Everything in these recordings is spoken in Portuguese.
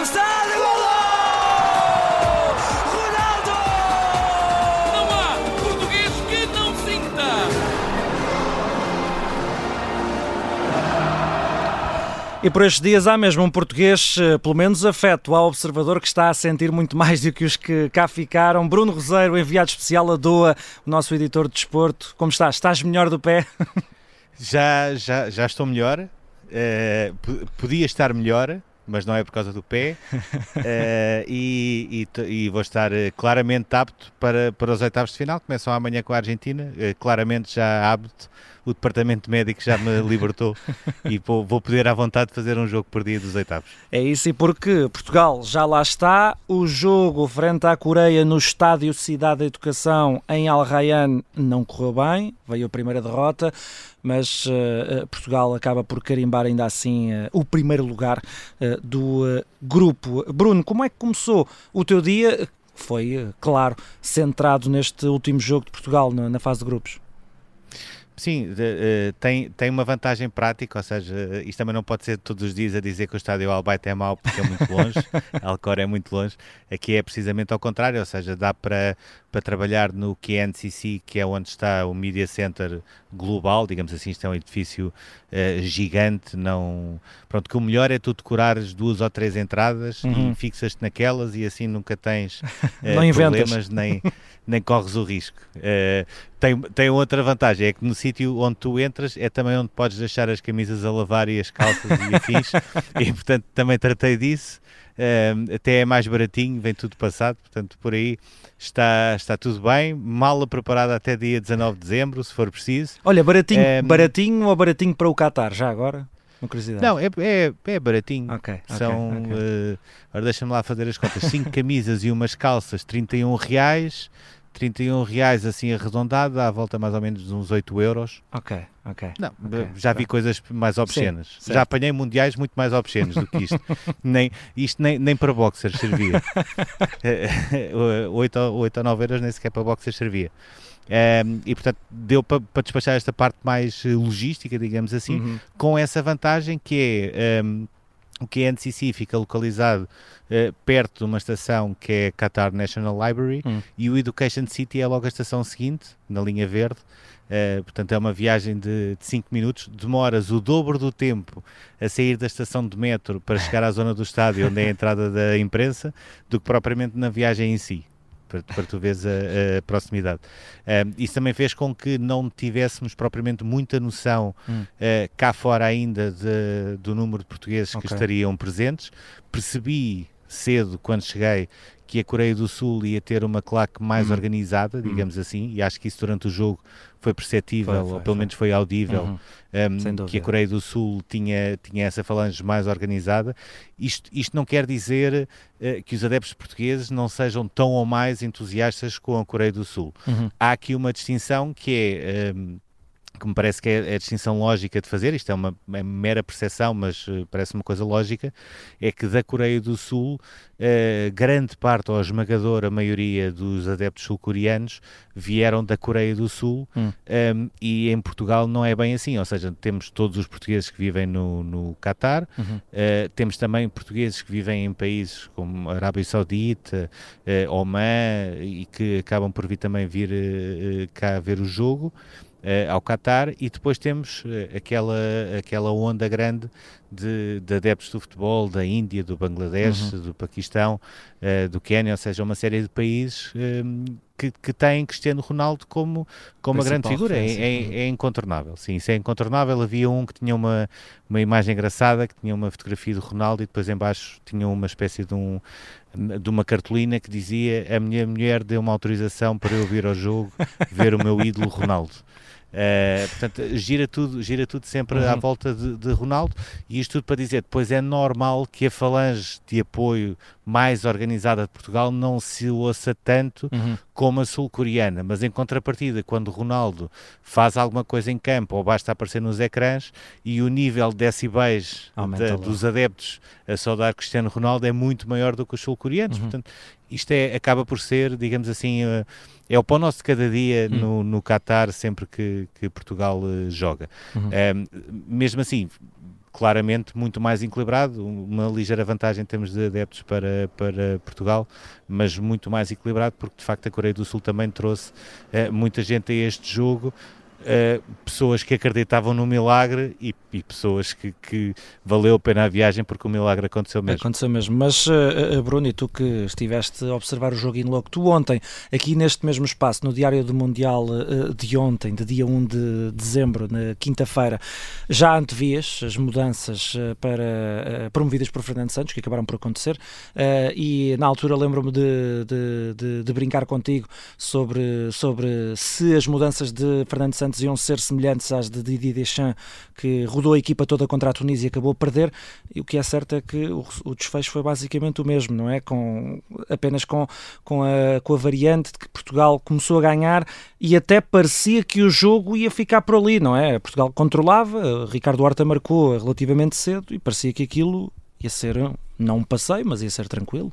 cabeçada, golo! Ronaldo! Não há português que não sinta. E por estes dias há mesmo um português, eh, pelo menos afeto ao observador, que está a sentir muito mais do que os que cá ficaram. Bruno Roseiro, enviado especial a Doa, o nosso editor de desporto. Como estás? Estás melhor do pé? Já, já, já estou melhor. P- podia estar melhor, mas não é por causa do pé. Eh, e, e e vou estar eh, claramente apto para, para os oitavos de final. Começam amanhã com a Argentina. Eh, claramente já apto. O departamento médico já me libertou e vou, vou poder à vontade fazer um jogo por dia dos oitavos. É isso, e porque Portugal já lá está. O jogo frente à Coreia no Estádio Cidade da Educação em Al Rayyan não correu bem, veio a primeira derrota, mas eh, Portugal acaba por carimbar ainda assim eh, o primeiro lugar eh, do grupo. Bruno, como é que começou o teu dia? Foi, claro, centrado neste último jogo de Portugal na, na fase de grupos. Sim, de- eh, tem, tem uma vantagem prática, ou seja, eh, isto também não pode ser todos os dias a dizer que o estádio Albaite é mau porque é muito longe, Alcor é muito longe, aqui é precisamente ao contrário, ou seja, dá para, para trabalhar no QNCC, que é onde está o Media Center global, digamos assim, isto é um edifício eh, gigante, não... Pronto, que o melhor é tu decorares duas ou três entradas Uhum. e fixas-te naquelas e assim nunca tens inventas. problemas nem, nem corres o risco. Eh, tem, tem outra vantagem, é que no sítio onde tu entras é também onde podes deixar as camisas a lavar e as calças e afins, e portanto também tratei disso. Eh, até é mais baratinho, vem tudo passado, portanto por aí está, está tudo bem. Mala preparada até dia 19 de dezembro, se for preciso. Olha, baratinho, Ehm, baratinho ou baratinho para o Qatar, já agora? Não, é, é, é baratinho. Ok, ok, São, ok. eh, ora deixa-me lá fazer as contas, 5 camisas e umas calças, 31 reais, 31 reais assim arredondado, dá à volta mais ou menos uns 8 euros. Ok, ok. Não, Ok, já vi tá. coisas mais obscenas. certo. já apanhei mundiais muito mais obscenos do que isto. nem, isto nem, nem para boxers servia. 8, ou 8 ou 9 euros nem sequer para boxers servia. Ehm, e portanto deu para, para despachar esta parte mais logística, digamos assim, Uhum. com essa vantagem que é um, o QNCC fica localizado eh, perto de uma estação que é Qatar National Library Hum. e o Education City é logo a estação seguinte, na linha verde. Eh, portanto, é uma viagem de 5 minutos. Demoras o dobro do tempo a sair da estação de metro para chegar à zona do estádio, onde é a entrada da imprensa, do que propriamente na viagem em si. Para, para tu veres a, a proximidade. Eh, isso também fez com que não tivéssemos propriamente muita noção Hum. eh, cá fora ainda de- do número de portugueses Ok. que estariam presentes. Percebi cedo, quando cheguei, que a Coreia do Sul ia ter uma claque mais Uhum. organizada, digamos assim, e acho que isso durante o jogo foi perceptível, Foi, foi, ou pelo foi. menos foi audível, Uhum. um, que a. Coreia do Sul tinha, tinha essa falange mais organizada. Isto, isto não quer dizer eh, que os adeptos portugueses não sejam tão ou mais entusiastas com a Coreia do Sul. Uhum. Há aqui uma distinção que é. um, que me parece que é a distinção lógica de fazer, isto é uma, é mera percepção, mas eh, parece uma coisa lógica, é que da Coreia do Sul, eh, grande parte ou a esmagadora maioria dos adeptos sul-coreanos vieram da Coreia do Sul Hum. um, e em Portugal não é bem assim, ou seja, temos todos os portugueses que vivem no, no Catar, Uhum. Uh, temos também portugueses que vivem em países como Arábia Saudita, uh, Oman e que acabam por vir também vir cá ver o jogo uh, ao Qatar e depois temos uh, aquela, aquela onda grande de, de adeptos do futebol da Índia, do Bangladesh, do Paquistão, uh, do Quénia, ou seja, uma série de países um, que, que têm Cristiano Ronaldo como, como uma grande figura. É, é- é incontornável, sim, isso é incontornável. Havia um que tinha uma, uma imagem engraçada, que tinha uma fotografia do Ronaldo e depois em baixo tinha uma espécie de, um, de uma cartolina que dizia a minha mulher deu uma autorização para eu vir ao jogo ver o meu ídolo Ronaldo. Uh, portanto, gira tudo, gira tudo sempre à Uhum. volta de, de Ronaldo e isto tudo para dizer, depois é normal que a falange de apoio mais organizada de Portugal não se ouça tanto Uhum. como a sul-coreana, mas em contrapartida, quando Ronaldo faz alguma coisa em campo ou basta aparecer nos ecrãs e o nível de decibéis dos adeptos a saudar Cristiano Ronaldo é muito maior do que os sul-coreanos. Uhum. Portanto, isto é, acaba por ser, digamos assim, eh, é o pão nosso de cada dia Hum. no, no Qatar sempre que, que Portugal eh, joga. Uhum. Um, mesmo assim, claramente muito mais equilibrado, uma ligeira vantagem em termos de adeptos para, para Portugal, mas muito mais equilibrado porque de facto a Coreia do Sul também trouxe uh, muita gente a este jogo uh, pessoas que acreditavam no milagre e, e pessoas que, que, valeu a pena a viagem porque o milagre aconteceu mesmo. Aconteceu mesmo. Mas, uh, Bruno, e tu que estiveste a observar o jogo em logo, tu ontem, aqui neste mesmo espaço, no Diário do Mundial uh, de ontem, de dia 1 de dezembro, na quinta-feira, já antevias as mudanças para, promovidas por Fernando Santos, que acabaram por acontecer, e na altura lembro-me de, de, de, de, brincar contigo sobre, sobre se as mudanças de Fernando Santos iam ser semelhantes às de Didier Deschamps, que rodou a equipa toda contra a Tunísia e acabou a perder. E o que é certo é que o, o desfecho foi basicamente o mesmo, não é? Com, apenas com, com, a, com a variante de que Portugal começou a ganhar e até parecia que o jogo ia ficar por ali, não é? Portugal controlava, Ricardo Horta marcou relativamente cedo e parecia que aquilo ia ser não um passeio, mas ia ser tranquilo.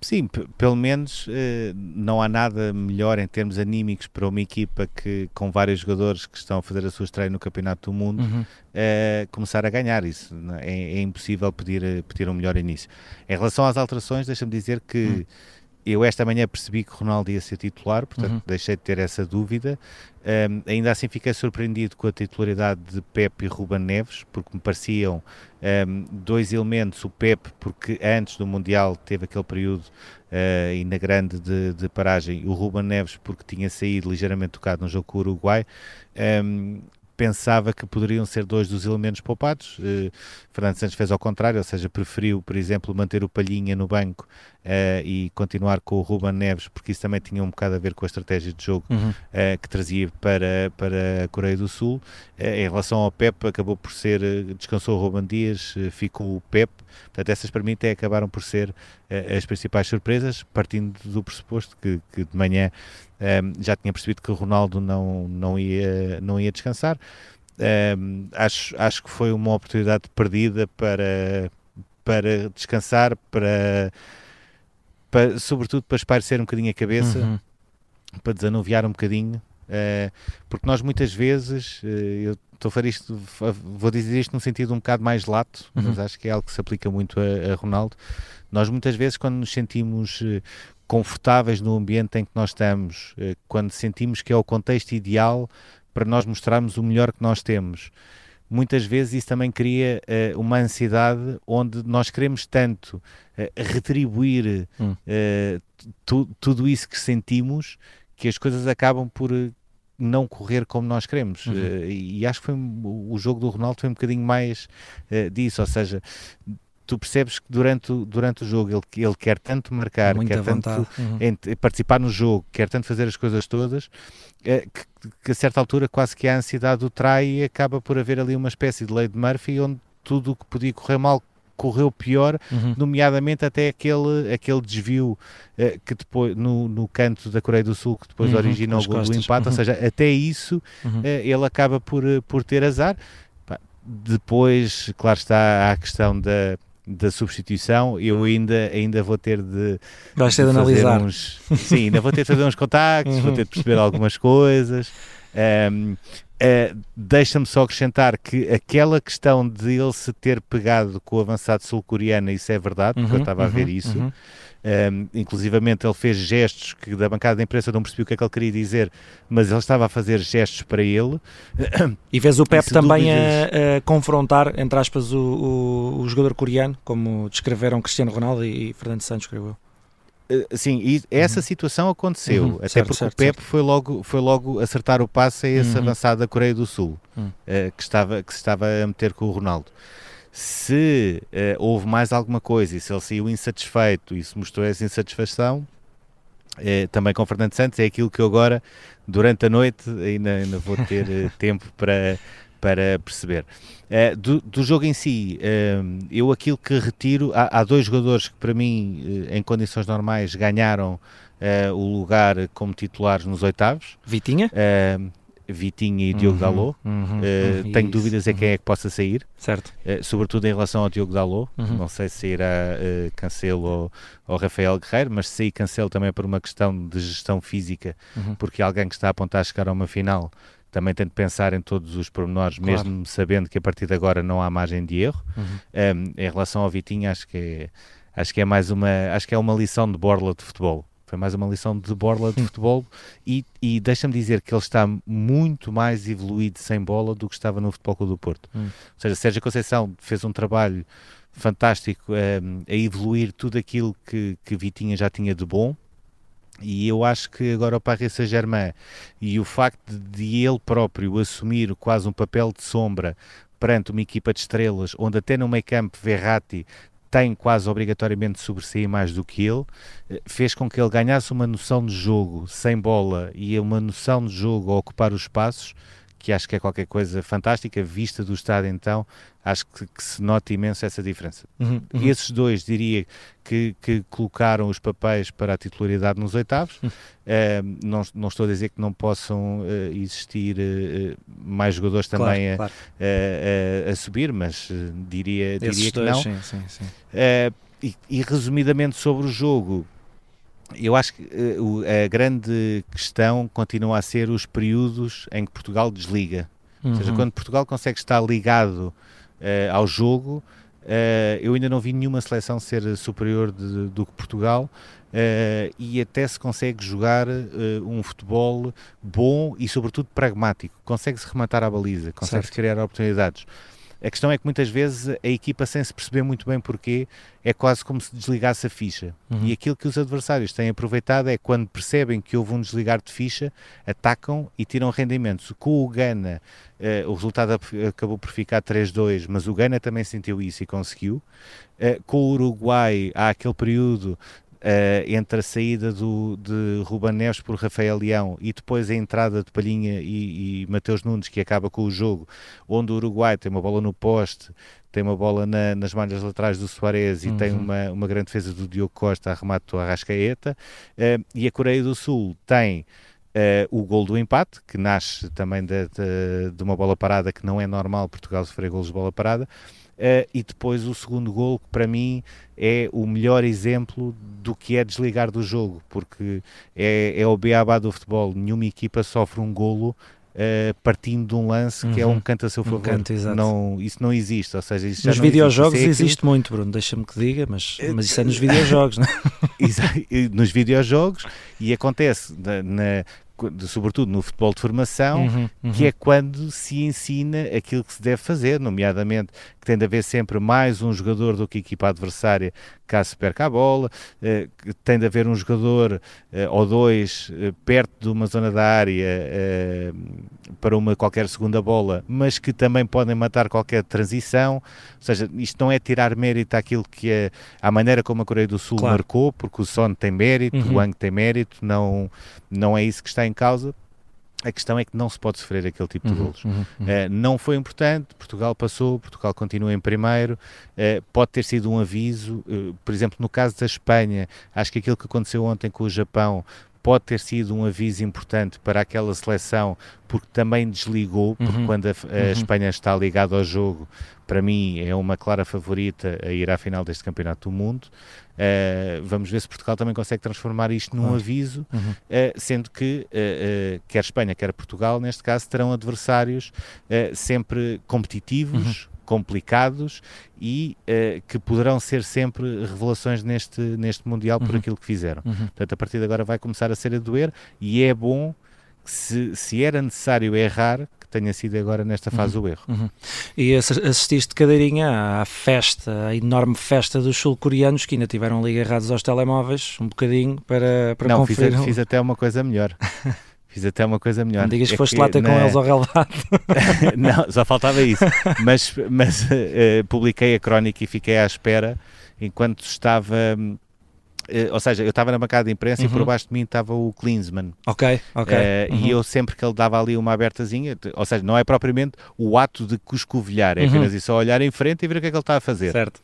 Sim, pelo menos eh, não há nada melhor em termos anímicos para uma equipa que com vários jogadores que estão a fazer a sua estreia no Campeonato do Mundo uhum. eh, começar a ganhar isso. É, é, impossível pedir, eh, pedir um melhor início. Em relação às alterações, deixa-me dizer que uhum. Eu esta manhã percebi que Ronaldo ia ser titular, portanto uhum. deixei de ter essa dúvida. Um, ainda assim fiquei surpreendido com a titularidade de Pepe e Ruben Neves, porque me pareciam um, dois elementos, o Pepe porque antes do Mundial teve aquele período uh, grande de, de, paragem, o Ruben Neves porque tinha saído ligeiramente tocado no jogo com o Uruguai, um, pensava que poderiam ser dois dos elementos poupados. Uh, Fernando Santos fez ao contrário, ou seja, preferiu, por exemplo, manter o Palhinha no banco uh, e continuar com o Ruben Neves, porque isso também tinha um bocado a ver com a estratégia de jogo uhum. uh, que trazia para, para a Coreia do Sul. em relação ao Pep, acabou por ser, descansou o Ruben Dias, ficou o Pep. Portanto, essas para mim até acabaram por ser as principais surpresas, partindo do pressuposto que, que de manhã um, já tinha percebido que o Ronaldo não, não, ia, não ia descansar. Um, acho, acho que foi uma oportunidade perdida para, para descansar, para, para sobretudo para espairecer um bocadinho a cabeça, uhum. para desanuviar um bocadinho, uh, porque nós muitas vezes, uh, eu estou a fazer isto, vou dizer isto num sentido um bocado mais lato, uhum. mas acho que é algo que se aplica muito a, a Ronaldo. Nós muitas vezes, quando nos sentimos uh, confortáveis no ambiente em que nós estamos, eh, quando sentimos que é o contexto ideal para nós mostrarmos o melhor que nós temos. Muitas vezes isso também cria uh, uma ansiedade onde nós queremos tanto uh, retribuir hum. uh, tu, tudo isso que sentimos que as coisas acabam por não correr como nós queremos. Uhum. e acho que foi, o jogo do Ronaldo foi um bocadinho mais disso, ou seja, tu percebes que durante, o, durante o jogo ele, ele quer tanto marcar, Muita quer vontade. tanto uhum. participar no jogo, quer tanto fazer as coisas todas, é, que, que, a certa altura quase que a ansiedade o trai e acaba por haver ali uma espécie de lei de Murphy onde tudo o que podia correr mal correu pior, uhum. nomeadamente até aquele, aquele desvio uh, que depois no, no canto da Coreia do Sul que depois uhum, originou o do empate, uhum. ou seja, até isso uh, ele acaba por, por ter azar. Depois, claro está, a questão da, da substituição, eu ainda, ainda vou ter de, Vais ter de, analisar. Uns, sim, ainda vou ter de fazer uns contactos, vou ter de perceber algumas coisas. Um, uh, eh, Deixa-me só acrescentar que aquela questão de ele se ter pegado com o avançado sul-coreano, isso é verdade, porque uhum, eu estava uhum, a ver uhum, isso. Uhum. Um, inclusivamente ele fez gestos que da bancada da imprensa não percebi o que é que ele queria dizer, mas ele estava a fazer gestos para ele. E vês o Pep também dúvidas... a, a, confrontar, entre aspas, o, o, o, jogador coreano, como descreveram Cristiano Ronaldo e, e Fernando Santos, creio eu. Uh, sim, e essa uhum. situação aconteceu, uhum, até certo, porque certo, o Pep foi logo, foi logo acertar o passe a esse uhum. avançado da Coreia do Sul, uh, que, estava, que se estava a meter com o Ronaldo se uh, houve mais alguma coisa e se ele saiu insatisfeito e se mostrou essa insatisfação, uh, também com Fernando Santos, é aquilo que eu agora, durante a noite, ainda, ainda vou ter tempo para, para perceber. Do, do, jogo em si, eu aquilo que retiro, há, há, dois jogadores que para mim, em condições normais, ganharam o lugar como titulares nos oitavos. Vitinha? Vitinha e Diogo uhum, Dalot. Uhum, uh, tenho dúvidas em quem é que possa sair. Certo. Uh, sobretudo em relação ao Diogo Dalot. Uhum. Não sei se irá uh, Cancelo ou, ou, Rafael Guerreiro, mas se sair Cancelo também é por uma questão de gestão física, uhum. porque alguém que está a apontar a chegar a uma final também tento pensar em todos os pormenores, Claro. mesmo sabendo que a partir de agora não há margem de erro. Uhum. Um, em relação ao Vitinho, acho que é, acho que é mais uma, acho que é uma lição de borla de futebol. Foi mais uma lição de borla de futebol e, e deixa-me dizer que ele está muito mais evoluído sem bola do que estava no Futebol Clube do Porto. Hum. Ou seja, Sérgio Conceição fez um trabalho fantástico um, a evoluir tudo aquilo que, que Vitinha já tinha de bom. E eu acho que agora o Paris Saint-Germain e o facto de ele próprio assumir quase um papel de sombra perante uma equipa de estrelas, onde até no meio campo Verratti tem quase obrigatoriamente de sobressair mais do que ele, eh, fez com que ele ganhasse uma noção de jogo sem bola e uma noção de jogo a ocupar os espaços, que acho que é qualquer coisa fantástica, vista do estado então, acho que, que se nota imenso essa diferença. Uhum, uhum. E esses dois, diria, que, que colocaram os papéis para a titularidade nos oitavos. Eh, não, não estou a dizer que não possam eh, existir eh, mais jogadores Claro, também a, claro. a- a- a subir, mas diria, Esses diria que dois, não. Sim, sim, sim. E, e resumidamente sobre o jogo, eu acho que o- a grande questão continua a ser os períodos em que Portugal desliga. Ou seja, Uhum. quando Portugal consegue estar ligado eh, ao jogo, eh, eu ainda não vi nenhuma seleção ser superior de- do que Portugal e até se consegue jogar um futebol bom e, sobretudo, pragmático. Consegue-se rematar à baliza, consegue-se criar oportunidades. A questão é que muitas vezes a equipa, sem se perceber muito bem porquê, é quase como se desligasse a ficha. Uhum. E aquilo que os adversários têm aproveitado é quando percebem que houve um desligar de ficha, atacam e tiram rendimentos. Com o Gana, eh, o resultado acabou por ficar 3-2, mas o Gana também sentiu isso e conseguiu. Eh, com o Uruguai, há aquele período eh, entre a saída do, de Ruben Neves por Rafael Leão e depois a entrada de Palhinha e, e Mateus Nunes, que acaba com o jogo, onde o Uruguai tem uma bola no poste, tem uma bola na- nas malhas laterais do Soares e tem Uhum. uma, uma grande defesa do Diogo Costa a remate do Arrascaeta, eh, e a Coreia do Sul tem eh, o gol do empate, que nasce também de, de- de uma bola parada, que não é normal Portugal sofrer golos de bola parada, eh, e depois o segundo gol, que para mim é o melhor exemplo do que é desligar do jogo, porque é, é o beabá do futebol, nenhuma equipa sofre um golo eh, partindo de um lance que é Uhum. um canto a seu Um favor. canto, exato. não, isso não existe, ou seja, isso Nos existe. videojogos Isso é existe muito, Bruno, deixa-me que diga, mas, Eh, mas isso é nos videojogos, não é? Nos videojogos e acontece na, na- sobretudo no futebol de formação Uhum, uhum. que é quando se ensina aquilo que se deve fazer, nomeadamente tem de haver sempre mais um jogador do que a equipa adversária caso se perca a bola, eh, tem de haver um jogador eh, ou dois eh, perto de uma zona da área para uma qualquer segunda bola, mas que também podem matar qualquer transição, ou seja, isto não é tirar mérito àquilo que é à maneira como a Coreia do Sul Claro. marcou, porque o Son tem mérito, Uhum. o Ang tem mérito, não, não é isso que está em causa. A questão é que não se pode sofrer aquele tipo de Uhum, golos. uhum, uhum. Eh, não foi importante, Portugal passou, Portugal continua em primeiro, eh, pode ter sido um aviso, eh, por exemplo, no caso da Espanha, acho que aquilo que aconteceu ontem com o Japão pode ter sido um aviso importante para aquela seleção, porque também desligou, porque Uhum, quando a, a uhum. Espanha está ligada ao jogo, para mim é uma clara favorita a ir à final deste Campeonato do Mundo. Eh, vamos ver se Portugal também consegue transformar isto num aviso, Uhum. eh, sendo que eh, quer Espanha, quer Portugal, neste caso, terão adversários sempre competitivos, complicados e eh, que poderão ser sempre revelações neste, neste Mundial por Uhum. aquilo que fizeram. Uhum. Portanto, a partir de agora vai começar a ser a doer e é bom se, se era necessário errar, que tenha sido agora nesta fase o erro. Uhum. E assi- assististe de cadeirinha à festa, à enorme festa dos sul-coreanos que ainda tiveram ali agarrados aos telemóveis um bocadinho para, para Não, fiz, conferir. fiz até uma coisa melhor. Fiz até uma coisa melhor. Não digas que É foste lá ter com na- eles ao relevado. não, só faltava isso. Mas, mas eh, publiquei a crónica e fiquei à espera enquanto estava. Eh, ou seja, eu estava na bancada de imprensa e Uhum. por baixo de mim estava o Klinsmann. ok, ok. Eh, Uhum. E eu sempre que ele dava ali uma abertazinha, ou seja, não é propriamente o ato de cuscovilhar, é Uhum. apenas ir só olhar em frente e ver o que é que ele está a fazer. Certo.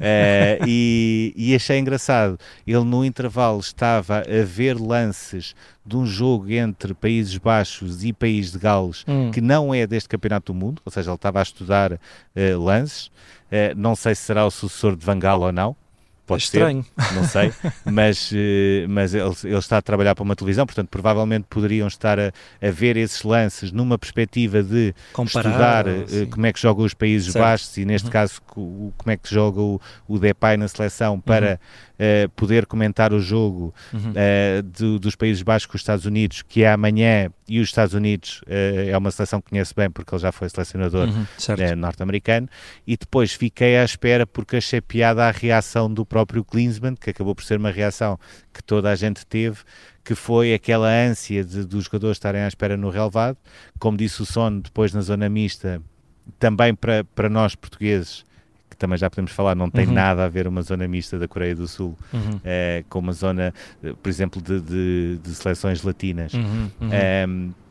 Eh, e, e achei engraçado. Ele no intervalo estava a ver lances de um jogo entre Países Baixos e País de Gales Hum. que não é deste Campeonato do Mundo, ou seja, ele estava a estudar eh, lances. Eh, não sei se será o sucessor de Van Gaal ou não. Pode é estranho. ser, não sei, mas, eh, mas ele, ele, está a trabalhar para uma televisão, portanto, provavelmente poderiam estar a, a ver esses lances numa perspectiva de Comparar, estudar uh, como é que jogam os Países certo. Baixos e, neste uhum. caso, como é que joga o, o Depay na seleção para uhum. uh, poder comentar o jogo uhum. uh, do, dos Países Baixos com os Estados Unidos, que é amanhã, e os Estados Unidos é uma seleção que conhece bem porque ele já foi selecionador uhum. norte-americano, e depois fiquei à espera porque achei piada a reação do próprio Klinsmann, que acabou por ser uma reação que toda a gente teve, que foi aquela ânsia de, dos jogadores estarem à espera no relevado. Como disse o Son depois na zona mista, também para, para nós portugueses, também já podemos falar, não tem uhum. nada a ver uma zona mista da Coreia do Sul uhum. é, com uma zona, por exemplo, de, de, de seleções latinas. Uhum.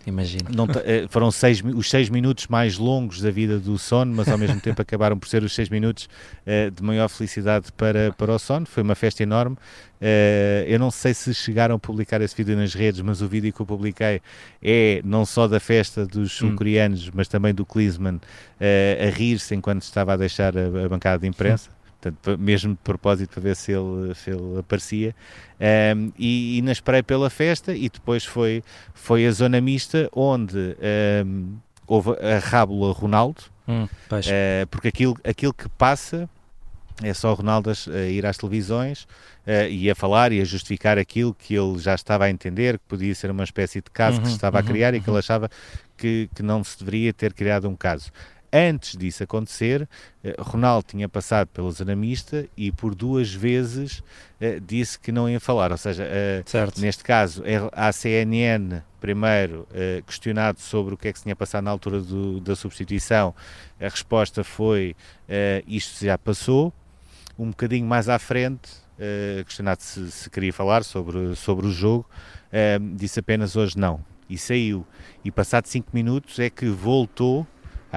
Imagino. Não, eh, foram seis, os seis minutos mais longos da vida do Son, mas ao mesmo tempo acabaram por ser os seis minutos uh, de maior felicidade para, para o Son. Foi uma festa enorme. Uh, eu não sei se chegaram a publicar esse vídeo nas redes, mas o vídeo que eu publiquei é não só da festa dos hum. sul-coreanos, hum. mas também do Klinsmann a rir-se enquanto estava a deixar a bancada de imprensa. Portanto, mesmo de propósito para ver se ele, se ele aparecia, um, e, e na esperei pela festa e depois foi, foi a zona mista onde um, houve a rábula Ronaldo, hum, uh, porque aquilo, aquilo que passa é só o Ronaldo a ir às televisões uh, e a falar e a justificar aquilo que ele já estava a entender, que podia ser uma espécie de caso uhum, que se estava uhum, a criar uhum. e que ele uhum. achava que, que não se deveria ter criado um caso. Antes disso acontecer, eh, Ronaldo tinha passado pela zona mista e por duas vezes uh, disse que não ia falar. Ou seja, uh, neste caso, a CNN, primeiro, questionado sobre o que é que se tinha passado na altura do, da substituição, a resposta foi: isto já passou. Um bocadinho mais à frente, questionado se, se, queria falar sobre, sobre o jogo, disse apenas hoje não. E saiu. E passado cinco minutos é que voltou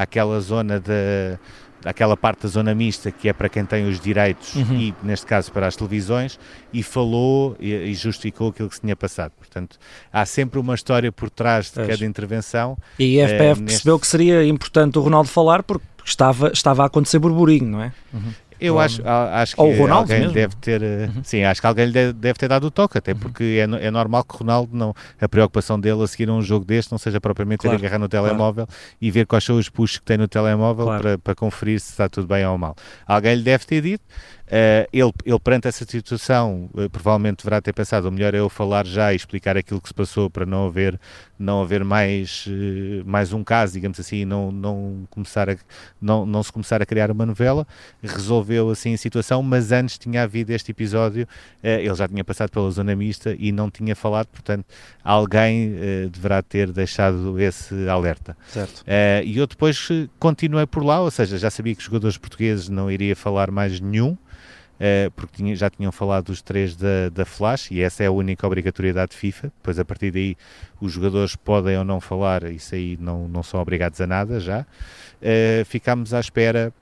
àquela zona da aquela parte da zona mista que é para quem tem os direitos uhum. e neste caso para as televisões e falou e, e, justificou aquilo que se tinha passado portanto há sempre uma história por trás de cada intervenção e a FPF uh, eh, percebeu neste... que seria importante o Ronaldo falar porque estava, estava a acontecer burburinho, não é? Uhum. Eu acho, acho que alguém mesmo. deve ter, eh, uhum. sim, acho que alguém lhe deve ter dado o toque, até uhum. porque é, é normal que o Ronaldo não, a preocupação dele a seguir um jogo deste não seja propriamente claro. ir agarrar no telemóvel claro. e ver quais são os puxos que tem no telemóvel claro. para, para conferir se está tudo bem ou mal. Alguém lhe deve ter dito, Uh, ele, ele, perante essa situação, uh, provavelmente deverá ter pensado: o melhor é eu falar já e explicar aquilo que se passou para não haver, não haver mais, uh, mais um caso, digamos assim, não, não, começar a, não, não se começar a criar uma novela. Resolveu assim a situação, mas antes tinha havido este episódio, ele já tinha passado pela zona mista e não tinha falado, portanto, alguém deverá ter deixado esse alerta. Certo. e eu depois continuei por lá, ou seja, já sabia que os jogadores portugueses não iria falar mais nenhum. Uh, porque tinha, já tinham falado dos três da, da Flash e essa é a única obrigatoriedade FIFA. Depois, a partir daí, os jogadores podem ou não falar, isso aí não, não são obrigados a nada já. Uh, ficámos à espera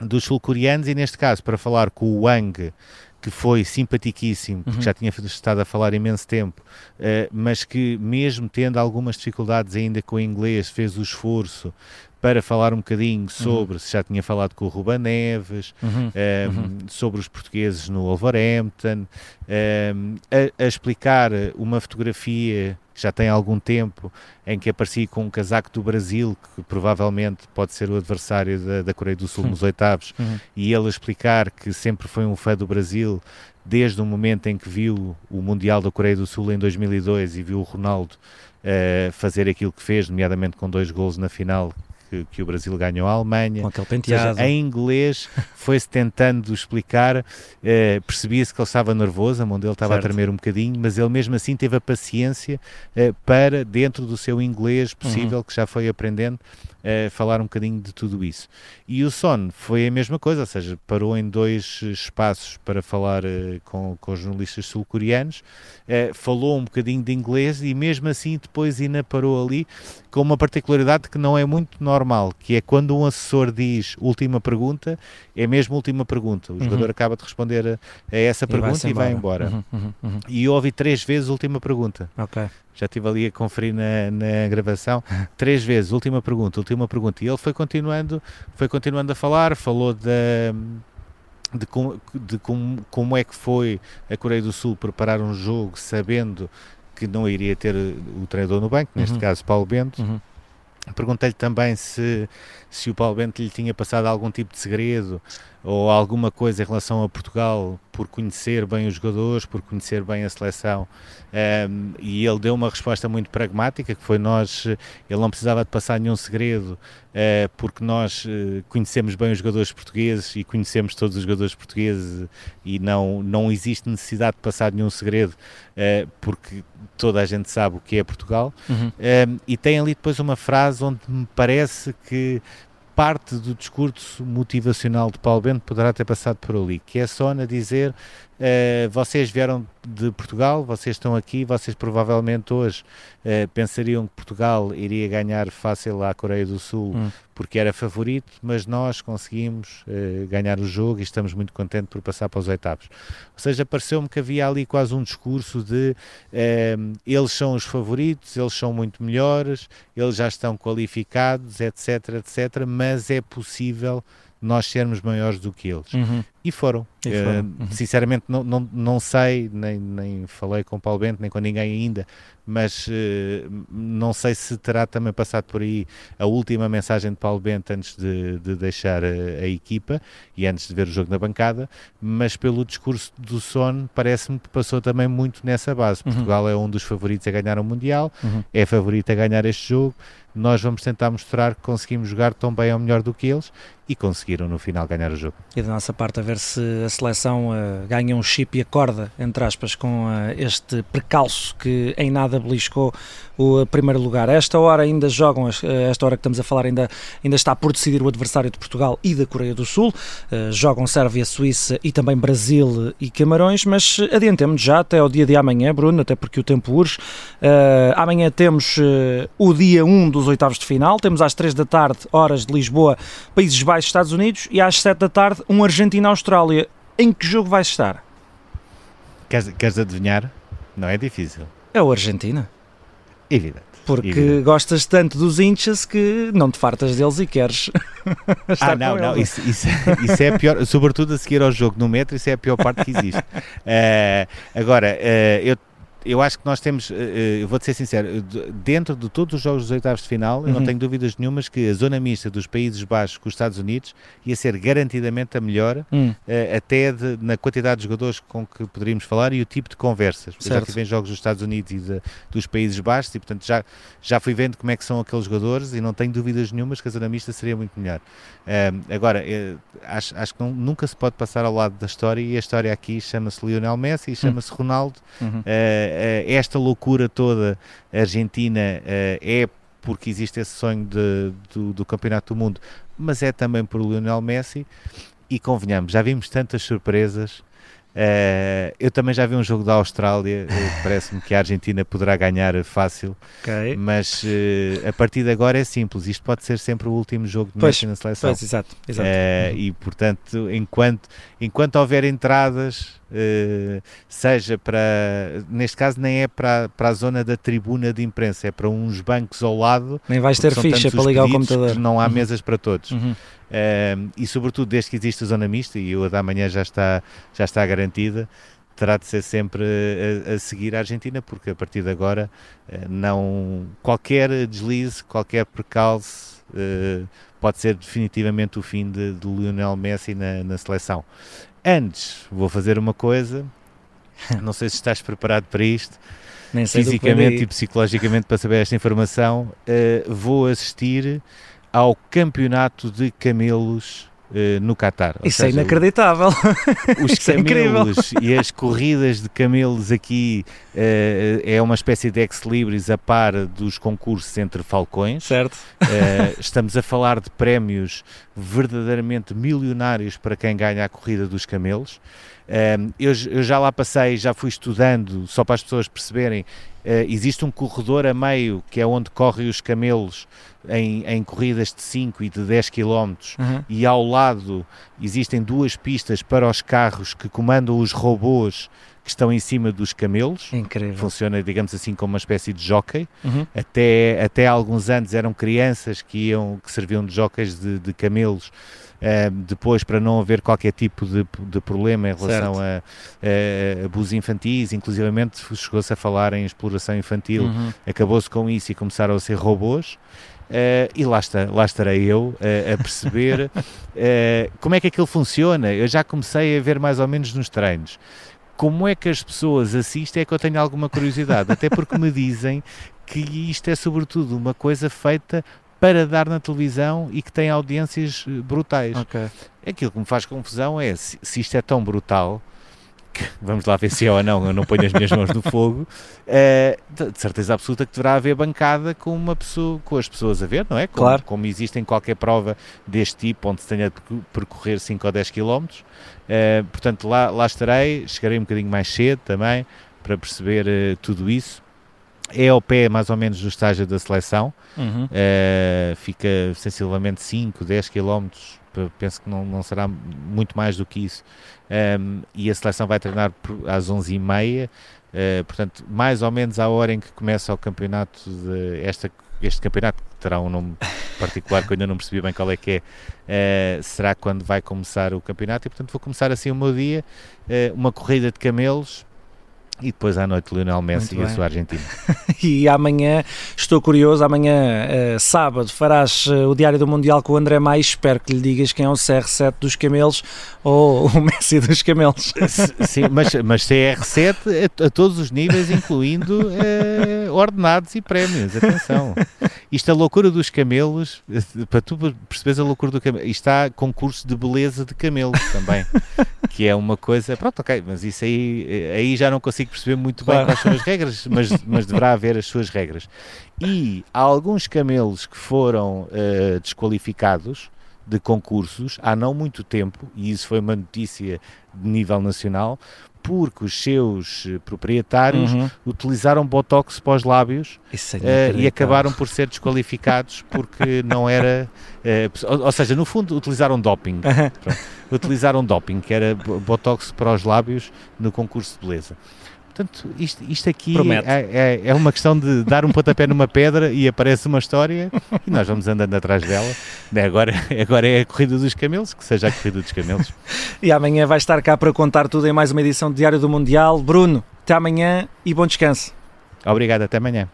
dos sul-coreanos e, neste caso, para falar com o Wang, que foi simpaticíssimo, porque uhum. já tinha estado a falar imenso tempo, uh, mas que, mesmo tendo algumas dificuldades ainda com o inglês, fez o esforço para falar um bocadinho uhum. sobre, uhum. se já tinha falado com o Ruba Neves, uhum. Um, ehm, uhum. sobre os portugueses no Wolverhampton, um, ehm, a, a, explicar uma fotografia que já tem algum tempo, em que aparecia com um casaco do Brasil, que provavelmente pode ser o adversário da, da Coreia do Sul nos oitavos, uhum. e ele a explicar que sempre foi um fã do Brasil, desde o momento em que viu o Mundial da Coreia do Sul em 2002 e viu o Ronaldo uh, fazer aquilo que fez, nomeadamente com dois gols na final, que, que o Brasil ganhou à Alemanha. Com aquele penteado. Seja, em inglês foi-se tentando explicar, eh, percebia-se que ele estava nervoso, a mão dele estava certo. a tremer um bocadinho, mas ele mesmo assim teve a paciência eh, para, dentro do seu inglês possível, uhum. que já foi aprendendo, uh, falar um bocadinho de tudo isso. E o Son foi a mesma coisa, ou seja, parou em dois espaços para falar uh, com, com os jornalistas sul-coreanos, uh, falou um bocadinho de inglês e mesmo assim depois ainda parou ali com uma particularidade que não é muito normal, que é quando um assessor diz última pergunta, é mesmo última pergunta. O uhum. jogador acaba de responder a, a essa e pergunta vai e vai embora. Uhum, uhum, uhum. E ouvi três vezes última pergunta. Ok já estive ali a conferir na, na gravação, três vezes, última pergunta, última pergunta, e ele foi continuando, foi continuando a falar, falou da de, com, de como, como é que foi a Coreia do Sul preparar um jogo sabendo que não iria ter o treinador no banco, neste Uhum. caso Paulo Bento. Uhum. Perguntei-lhe também se, se o Paulo Bento lhe tinha passado algum tipo de segredo ou alguma coisa em relação a Portugal por conhecer bem os jogadores, por conhecer bem a seleção. Um, e ele deu uma resposta muito pragmática, que foi nós, ele não precisava de passar nenhum segredo, uh, porque nós uh, conhecemos bem os jogadores portugueses e conhecemos todos os jogadores portugueses e não, não existe necessidade de passar nenhum segredo, uh, porque toda a gente sabe o que é Portugal. Uhum. Um, e tem ali depois uma frase onde me parece que parte do discurso motivacional de Paulo Bento poderá ter passado por ali, que é só a dizer uh, vocês vieram de Portugal, vocês estão aqui, vocês provavelmente hoje uh, pensariam que Portugal iria ganhar fácil à Coreia do Sul Hum. porque era favorito, mas nós conseguimos uh, ganhar o jogo e estamos muito contentes por passar para os oitavos. Ou seja, pareceu-me que havia ali quase um discurso de eles são os favoritos, eles são muito melhores, eles já estão qualificados, etc, etc, mas é possível nós sermos maiores do que eles. Uhum. E foram. E foram. Uh. Sinceramente, não, não, não sei, nem, nem falei com o Paulo Bento, nem com ninguém ainda, mas uh, não sei se terá também passado por aí a última mensagem de Paulo Bento antes de, de deixar a, a, equipa e antes de ver o jogo na bancada, mas pelo discurso do Son, parece-me que passou também muito nessa base. Uhum. Portugal é um dos favoritos a ganhar o Mundial, Uhum. é favorito a ganhar este jogo. Nós vamos tentar mostrar que conseguimos jogar tão bem ou melhor do que eles e conseguiram no final ganhar o jogo. E da nossa parte, a ver se a seleção uh, ganha um chip e acorda, entre aspas, com uh, este percalço que em nada beliscou o uh, primeiro lugar. Esta hora ainda jogam, esta hora que estamos a falar, ainda, ainda está por decidir o adversário de Portugal e da Coreia do Sul. Jogam Sérvia, Suíça e também Brasil e Camarões, mas adiantemos já até ao dia de amanhã, Bruno, até porque o tempo urge. Amanhã temos o dia 1 dos oitavos de final, temos às 3 da tarde, horas de Lisboa, Países Baixos, Estados Unidos, e às 7 da tarde, um Argentina-Austrália. Em que jogo vais estar? Queres, queres adivinhar? Não é difícil. É o Argentina. Evidente. Porque Evidente. gostas tanto dos hinchas que não te fartas deles e queres estar Ah, não, não, isso, isso, isso é a pior, sobretudo a seguir ao jogo no metro, isso é a pior parte que existe. Uh, agora, uh, eu eu acho que nós temos, eu vou-te ser sincero, dentro de todos os jogos dos oitavos de final, eu não Uhum. tenho dúvidas nenhumas que a zona mista dos Países Baixos com os Estados Unidos ia ser garantidamente a melhor, Hum, eh, até de- na quantidade de jogadores com que poderíamos falar e o tipo de conversas. Eu já Certo. estive em jogos dos Estados Unidos e de- dos Países Baixos e, portanto, já, já fui vendo como é que são aqueles jogadores e não tenho dúvidas nenhumas que a zona mista seria muito melhor. Ahm, agora, eh, acho, acho que não- nunca se pode passar ao lado da história e a história aqui chama-se Lionel Messi e chama-se Ronaldo. uhum. Uh, uh, esta loucura toda argentina uh, é porque existe esse sonho de- do, do Campeonato do Mundo, mas é também por Lionel Messi. E convenhamos, já vimos tantas surpresas. Uh, eu também já vi um jogo da Austrália, uh, parece-me que a Argentina poderá ganhar fácil, Ok. mas uh, a partir de agora é simples. Isto pode ser sempre o último jogo de Messi na seleção. Pois, exato, exato. Eh, e portanto, enquanto, enquanto houver entradas, eh, seja para, neste caso, nem é para, para a zona da tribuna de imprensa, é para uns bancos ao lado. Nem vais ter ficha para ligar o computador. Não há Uhum. mesas para todos. Uhum. Eh, e sobretudo desde que existe a zona mista, e a da manhã já está, já está garantida, terá de ser sempre a, a seguir a Argentina, porque a partir de agora eh, não qualquer deslize, qualquer percalço eh, pode ser definitivamente o fim de, de Lionel Messi na, na seleção. Antes, vou fazer uma coisa, não sei se estás preparado para isto, fisicamente e psicologicamente para saber esta informação, eh, vou assistir ao campeonato de camelos no Qatar. Ou Isso é seja, inacreditável. os Isso é camelos e as corridas de camelos aqui eh, é uma espécie de ex-libris a par dos concursos entre falcões. certo. Eh, estamos a falar de prémios verdadeiramente milionários para quem ganha a corrida dos camelos. Eh, eu, eu já lá passei, já fui estudando, só para as pessoas perceberem, eh, existe um corredor a meio que é onde correm os camelos em, em corridas de 5 e de 10 km Uhum. e ao lado existem duas pistas para os carros que comandam os robôs que estão em cima dos camelos. Incrível. Funciona, digamos assim, como uma espécie de jockey. Uhum. Até, até há alguns anos eram crianças que iam, que serviam de jockeys de, de camelos. Uh, depois, para não haver qualquer tipo de, de problema em relação a, a, abusos infantis, inclusivamente chegou-se a falar em exploração infantil, Uhum. acabou-se com isso e começaram a ser robôs. Uh, e lá, está, lá estarei eu uh, a perceber uh, como é que aquilo funciona. Eu já comecei a ver mais ou menos nos treinos. Como é que as pessoas assistem é que eu tenho alguma curiosidade, até porque me dizem que isto é sobretudo uma coisa feita para dar na televisão e que tem audiências brutais. Ok. Aquilo que me faz confusão é se, se isto é tão brutal, que, vamos lá ver se é ou não, eu não ponho as minhas mãos no fogo, uh, de certeza absoluta que deverá haver bancada com uma pessoa, com as pessoas a ver, não é? Como, Claro. como existe em qualquer prova deste tipo, onde se tenha de percorrer 5 ou 10 km. Uh, portanto, lá, lá estarei, chegarei um bocadinho mais cedo também, para perceber uh, tudo isso. É ao pé, mais ou menos, do estágio da seleção, Uhum. Uh, fica sensivelmente 5, 10 km, penso que não, não será muito mais do que isso. Um, e a seleção vai treinar às 11h30, uh, portanto, mais ou menos à hora em que começa o campeonato, de, esta, este campeonato, que terá um nome particular que eu ainda não percebi bem qual é que é, uh, será quando vai começar o campeonato. E, portanto, vou começar assim o meu dia, uma corrida de camelos. E depois à noite Lionel Messi e a sua Argentina. E amanhã, estou curioso, amanhã, eh, sábado, farás eh, o Diário do Mundial com o André Mais. Espero que lhe digas quem é o CR7 dos camelos ou o Messi dos camelos. Sim, mas, mas CR7 a, a todos os níveis, incluindo eh, ordenados e prémios. Atenção. Isto, a loucura dos camelos, para tu perceberes a loucura do camelo, isto há concurso de beleza de camelos também, que é uma coisa. Pronto, ok, mas isso aí, aí já não consigo perceber muito bem Claro. quais são as regras, mas, mas deverá haver as suas regras. E há alguns camelos que foram eh, desqualificados de concursos há não muito tempo, e isso foi uma notícia de nível nacional, porque os seus eh, proprietários Uhum. utilizaram botox para os lábios é eh, e acabaram por ser desqualificados porque não era. eh, ou, ou seja, no fundo, utilizaram doping. Utilizaram doping, que era bo- botox para os lábios no concurso de beleza. Portanto, isto, isto aqui é, é- é uma questão de dar um pontapé numa pedra e aparece uma história e nós vamos andando atrás dela. Né, Agora, agora é a corrida dos camelos, que seja a corrida dos camelos. E amanhã vai estar cá para contar tudo em mais uma edição do Diário do Mundial. Bruno, até amanhã e bom descanso. Obrigado, até amanhã.